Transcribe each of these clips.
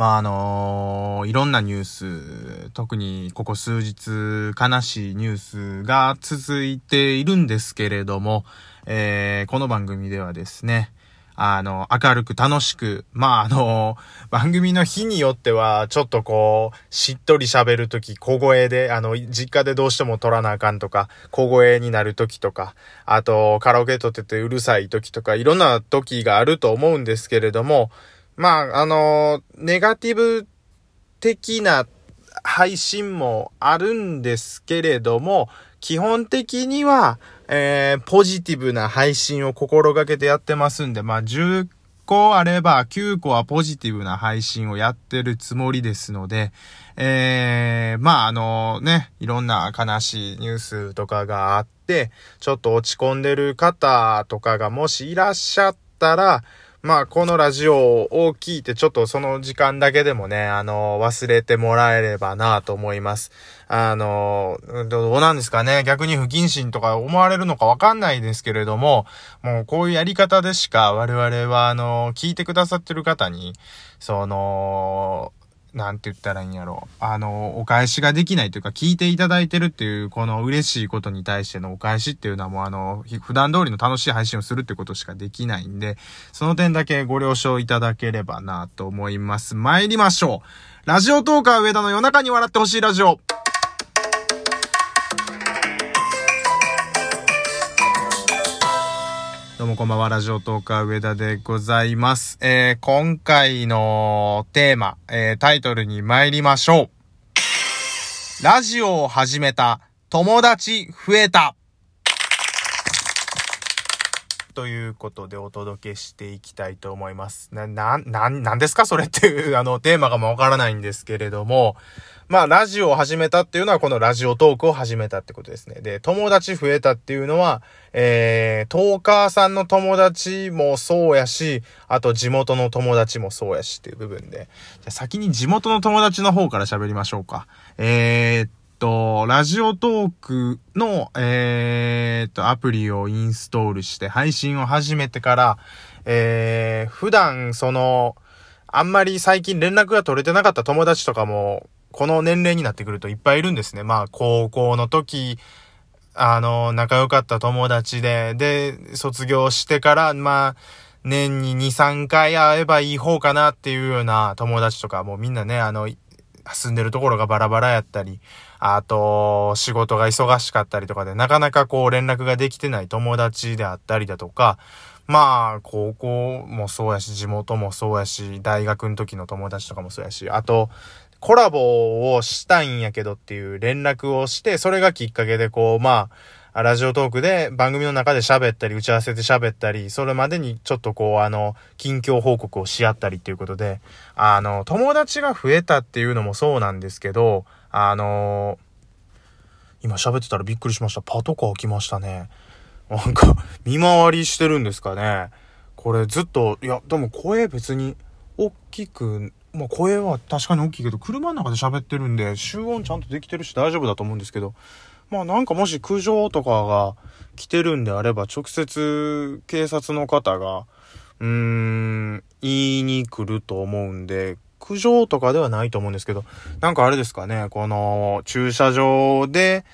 まあ、あのいろんなニュース、特にここ数日悲しいニュースが続いているんですけれども、えー、この番組ではですね、あの、明るく楽しく、まあ、あの、番組の日によっては、ちょっとこう、しっとり喋るとき、小声で、あの、実家でどうしても撮らなあかんとか、小声になるときとか、あと、カラオケ撮っててうるさいときとか、いろんなときがあると思うんですけれども、まあ、あの、ネガティブ的な配信もあるんですけれども、基本的には、えー、ポジティブな配信を心がけてやってますんで、まあ、10個あれば9個はポジティブな配信をやってるつもりですので、えー、まあ、あのね、いろんな悲しいニュースとかがあって、ちょっと落ち込んでる方とかがもしいらっしゃったら、まあ、このラジオを聞いて、ちょっとその時間だけでもね、あの、忘れてもらえればなと思います。あの、どうなんですかね？逆に不謹慎とか思われるのかわかんないですけれども、もうこういうやり方でしか我々は、あの、聞いてくださってる方に、その、なんて言ったらいいんやろ。あの、お返しができないというか、聞いていただいてるっていう、この嬉しいことに対してのお返しっていうのはもうあの、普段通りの楽しい配信をするってことしかできないんで、その点だけご了承いただければなと思います。参りましょう。ラジオトーカー上田の夜中に笑ってほしいラジオ。どうもこんばんは、ラジオトーカー上田でございます。えー、今回のテーマ、えー、タイトルに参りましょう。ラジオを始めた、友達増えた。ということでお届けしていきたいと思います。な、な、な、なんですか？それっていう、あの、テーマがもわからないんですけれども、まあ、ラジオを始めたっていうのは、このラジオトークを始めたってことですね。で、友達増えたっていうのは、えー、トーカーさんの友達もそうやし、あと地元の友達もそうやしっていう部分で。じゃ先に地元の友達の方から喋りましょうか。えー、と、ラジオトークの、えー、っと、アプリをインストールして配信を始めてから、えー、普段、その、あんまり最近連絡が取れてなかった友達とかも、この年齢になってくるといっぱいいるんですね。まあ、高校の時、あの、仲良かった友達で、で、卒業してから、まあ、年に2、3回会えばいい方かなっていうような友達とか、もうみんなね、あの、住んでるところがバラバラやったり、あと、仕事が忙しかったりとかで、なかなかこう連絡ができてない友達であったりだとか、まあ、高校もそうやし、地元もそうやし、大学の時の友達とかもそうやし、あと、コラボをしたいんやけどっていう連絡をして、それがきっかけでこう、まあ、ラジオトークで番組の中で喋ったり、打ち合わせで喋ったり、それまでにちょっとこう、あの、近況報告をし合ったりっていうことで、あの、友達が増えたっていうのもそうなんですけど、あの、今喋ってたらびっくりしました。パトカー来ましたね。なんか、見回りしてるんですかね。これずっと、いや、でも声別に大きくまあ声は確かに大きいけど、車の中で喋ってるんで、集音ちゃんとできてるし大丈夫だと思うんですけど、まあなんかもし苦情とかが来てるんであれば、直接警察の方が、うーん、言いに来ると思うんで、苦情とかではないと思うんですけど、なんかあれですかね、この駐車場で、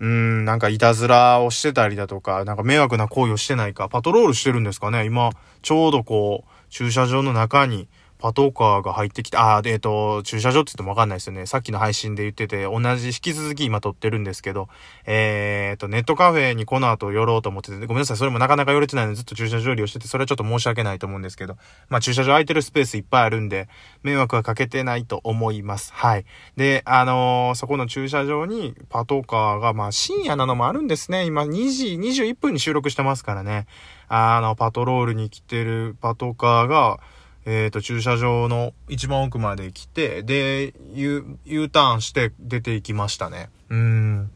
うん、なんかいたずらをしてたりだとか、なんか迷惑な行為をしてないか、パトロールしてるんですかね。今、ちょうどこう、駐車場の中に、パトカーが入ってきて、あ、えっ、ー、と、駐車場って言ってもわかんないですよね。さっきの配信で言ってて、同じ、引き続き今撮ってるんですけど、えっ、ー、と、ネットカフェにこの後寄ろうと思ってて、ごめんなさい、それもなかなか寄れてないのでずっと駐車場利用してて、それはちょっと申し訳ないと思うんですけど、まあ駐車場空いてるスペースいっぱいあるんで、迷惑はかけてないと思います。はい。で、あのー、そこの駐車場にパトカーが、まあ深夜なのもあるんですね。今2時21分に収録してますからね。あの、パトロールに来てるパトカーが、えっ、ー、と、駐車場の一番奥まで来て、で、U、U ターンして出ていきましたね。うん。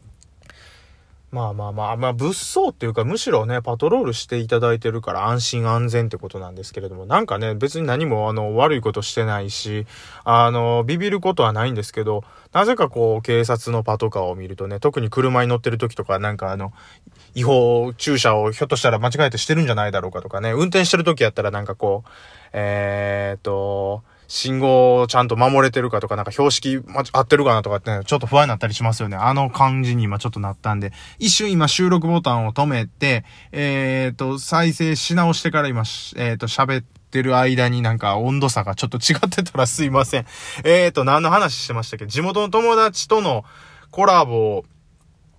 まあまあまあ、まあ物騒っていうかむしろね、パトロールしていただいてるから安心安全ってことなんですけれども、なんかね、別に何もあの悪いことしてないし、あの、ビビることはないんですけど、なぜかこう警察のパトカーを見るとね、特に車に乗ってる時とかなんかあの、違法駐車をひょっとしたら間違えてしてるんじゃないだろうかとかね、運転してる時やったらなんかこう、えー、っと、信号をちゃんと守れてるかとか、なんか標識、合ってるかなとかって、ちょっと不安になったりしますよね。あの感じに今ちょっとなったんで、一瞬今収録ボタンを止めて、えっ、ー、と、再生し直してから今、えっ、ー、と、喋ってる間になんか温度差がちょっと違ってたらすいません。えっ、ー、と、何の話してましたっけ？地元の友達とのコラボ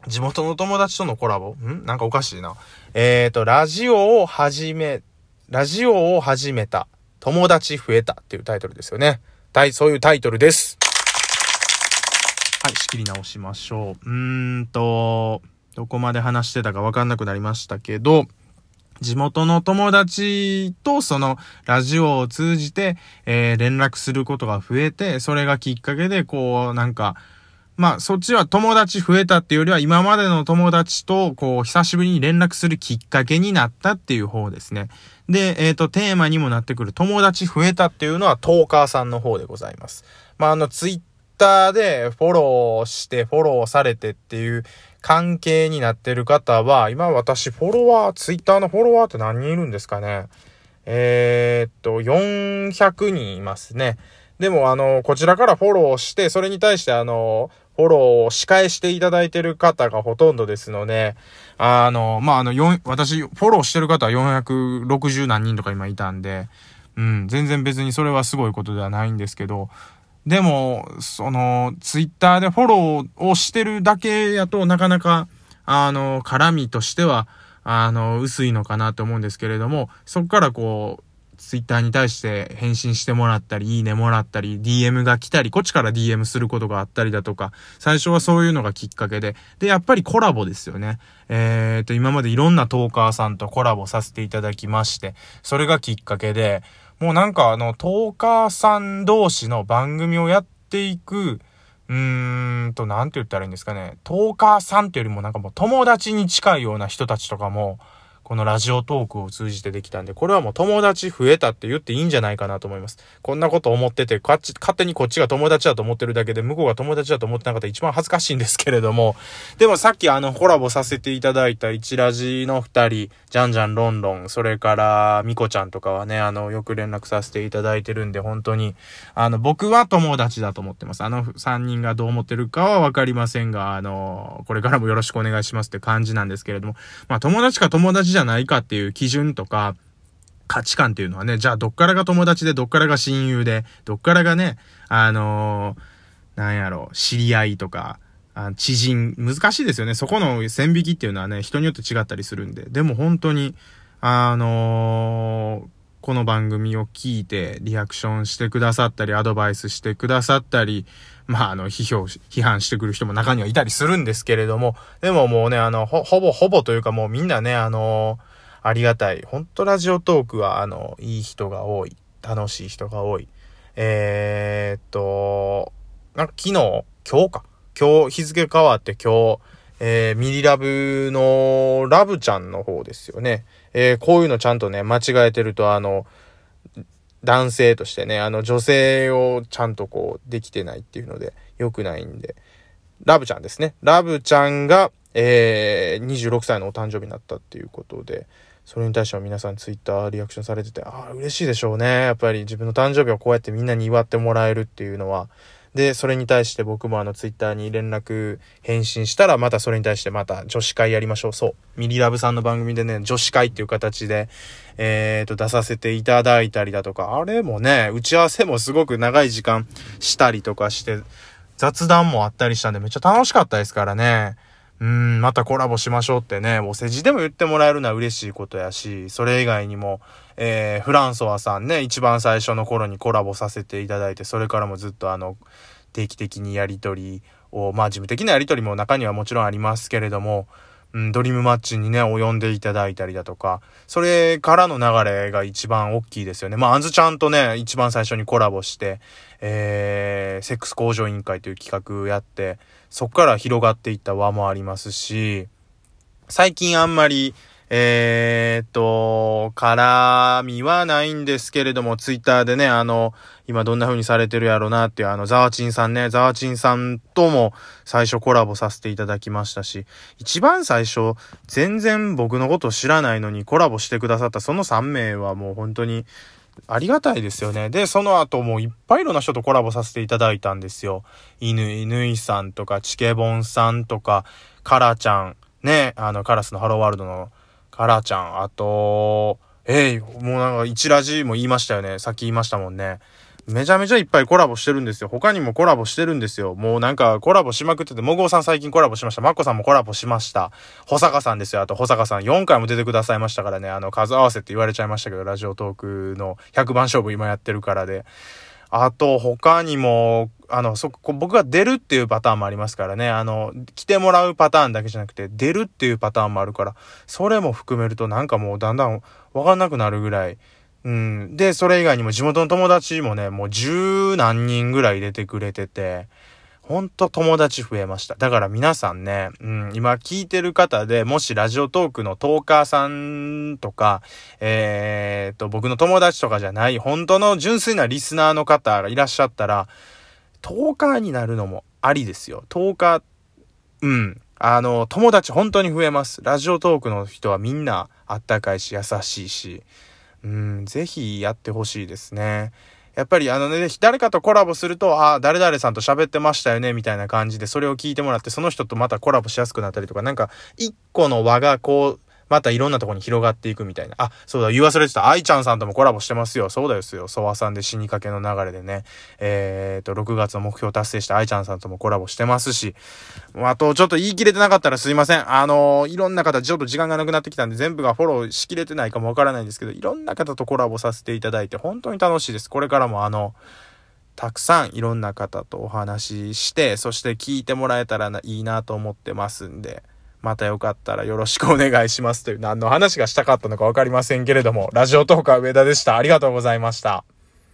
地元の友達とのコラボ？ん？なんかおかしいな。えっ、ー、と、ラジオを始め、ラジオを始めた。友達増えたっていうタイトルですよね。そういうタイトルです。はい、仕切り直しましょう。うーんと、どこまで話してたかわかんなくなりましたけど、地元の友達とそのラジオを通じて、えー、連絡することが増えて、それがきっかけで、こう、なんか、まあ、そっちは友達増えたっていうよりは、今までの友達と、こう、久しぶりに連絡するきっかけになったっていう方ですね。で、えっ、ー、と、テーマにもなってくる友達増えたっていうのは、トーカーさんの方でございます。まあ、あの、ツイッターでフォローして、フォローされてっていう関係になってる方は、今私、フォロワー、ツイッターのフォロワーって何人いるんですかね。えー、っと、400人いますね。でも、あの、こちらからフォローして、それに対して、あの、フォローを仕返していただいてる方がほとんどですので、あの、まあ、あの、4、私、フォローしてる方は460何人とか今いたんで、うん、全然別にそれはすごいことではないんですけど、でも、その、ツイッターでフォローをしてるだけやとなかなか、あの、絡みとしては、あの、薄いのかなと思うんですけれども、そこからこう、ツイッターに対して返信してもらったり、いいねもらったり、DM が来たり、こっちから DM することがあったりだとか、最初はそういうのがきっかけで、で、やっぱりコラボですよね。えー、と、今までいろんなトーカーさんとコラボさせていただきまして、それがきっかけで、もうなんかあの、トーカーさん同士の番組をやっていく、うーんと、なんて言ったらいいんですかね。トーカーさんってよりもなんかもう友達に近いような人たちとかも、このラジオトークを通じてできたんで、これはもう友達増えたって言っていいんじゃないかなと思います。こんなこと思ってて、勝手にこっちが友達だと思ってるだけで、向こうが友達だと思ってなかったら一番恥ずかしいんですけれども、でもさっきあのコラボさせていただいた一ラジの二人、じゃんじゃんロンロン、それからミコちゃんとかはね、あの、よく連絡させていただいてるんで、本当に、あの、僕は友達だと思ってます。あの三人がどう思ってるかはわかりませんが、あの、これからもよろしくお願いしますって感じなんですけれども、まあ友達か友達じゃゃないかっていう基準とか、価値観っていうのはね、じゃあどっからが友達で、どっからが親友で、どっからがね、あのー、なんやろ、知り合いとか、あ知人、難しいですよね。そこの線引きっていうのはね、人によって違ったりするんで。でも本当に、あのー、この番組を聞いてリアクションしてくださったり、アドバイスしてくださったり、まあ、あの、批評、批判してくる人も中にはいたりするんですけれども、でももうね、あの、ほ、ほぼほぼというかもうみんなね、あのありがたい。ほんとラジオトークは、あの、いい人が多い。楽しい人が多い。えー、っと、なんか昨日、今日か。今日、日付変わって今日、えー、ミリラブのラブちゃんの方ですよね。えー、こういうのちゃんとね、間違えてると、あの、男性としてね、あの、女性をちゃんとこう、できてないっていうので、良くないんで、ラブちゃんですね。ラブちゃんが、えー、26歳のお誕生日になったっていうことで、それに対しては皆さんツイッターリアクションされてて、ああ、嬉しいでしょうね。やっぱり自分の誕生日をこうやってみんなに祝ってもらえるっていうのは。で、それに対して僕もあのツイッターに連絡返信したら、またそれに対してまた女子会やりましょう。そう。ミリラブさんの番組でね、女子会っていう形で、えーと、出させていただいたりだとか、あれもね、打ち合わせもすごく長い時間したりとかして、雑談もあったりしたんでめっちゃ楽しかったですからね。うん、またコラボしましょうってね、お世辞でも言ってもらえるのは嬉しいことやし、それ以外にも、えー、フランソワさんね、一番最初の頃にコラボさせていただいて、それからもずっとあの、定期的にやりとりを、まあ事務的なやりとりも中にはもちろんありますけれども、うん、ドリームマッチにね、及んでいただいたりだとか、それからの流れが一番大きいですよね。まあ、あんずちゃんとね、一番最初にコラボして、えー、セックス向上委員会という企画やって、そっから広がっていった輪もありますし、最近あんまり、えー、っと、絡みはないんですけれども、ツイッターでね、あの、今どんな風にされてるやろうなっていう、あの、ザワチンさんね、ザワチンさんとも最初コラボさせていただきましたし、一番最初、全然僕のこと知らないのにコラボしてくださったその3名はもう本当に、ありがたいですよね。で、その後もういっぱいいろんな人とコラボさせていただいたんですよ。犬、犬井さんとか、チケボンさんとか、カラちゃん、ね、あの、カラスのハローワールドのカラちゃん、あと、えい、もうなんか、一ラジも言いましたよね。さっき言いましたもんね。めちゃめちゃいっぱいコラボしてるんですよ。他にもコラボしてるんですよ。もうなんかコラボしまくってて、もごうさん最近コラボしました。まっこさんもコラボしました。保坂さんですよ。あと保坂さん4回も出てくださいましたからね。あの、数合わせって言われちゃいましたけど、ラジオトークの100番勝負今やってるからで。あと、他にも、あの、そこ、僕が出るっていうパターンもありますからね。あの、来てもらうパターンだけじゃなくて、出るっていうパターンもあるから、それも含めるとなんかもうだんだんわかんなくなるぐらい、うん。で、それ以外にも地元の友達もね、もう十何人ぐらい出てくれてて、ほんと友達増えました。だから皆さんね、うん、今聞いてる方で、もしラジオトークのトーカーさんとか、えー、っと、僕の友達とかじゃない、本当の純粋なリスナーの方がいらっしゃったら、トーカーになるのもありですよ。トーカー、うん。あの、友達本当に増えます。ラジオトークの人はみんなあったかいし優しいし、うん、ぜひやってほしいですね。やっぱりあのね、誰かとコラボすると、あ、誰々さんと喋ってましたよね、みたいな感じで、それを聞いてもらって、その人とまたコラボしやすくなったりとか、なんか、一個の輪がこう、またいろんなとこに広がっていくみたいな。あ、そうだ、言い忘れてた。愛ちゃんさんともコラボしてますよ。そうだよ、ソワさんで死にかけの流れでね。えーと、6月の目標達成した愛ちゃんさんともコラボしてますし。あと、ちょっと言い切れてなかったらすいません。あのー、いろんな方、ちょっと時間がなくなってきたんで、全部がフォローしきれてないかもわからないんですけど、いろんな方とコラボさせていただいて、本当に楽しいです。これからもあの、たくさんいろんな方とお話しして、そして聞いてもらえたらいいなと思ってますんで、またよかったらよろしくお願いしますという何の話がしたかったのかわかりませんけれども、ラジオトーカー上田でした。ありがとうございました。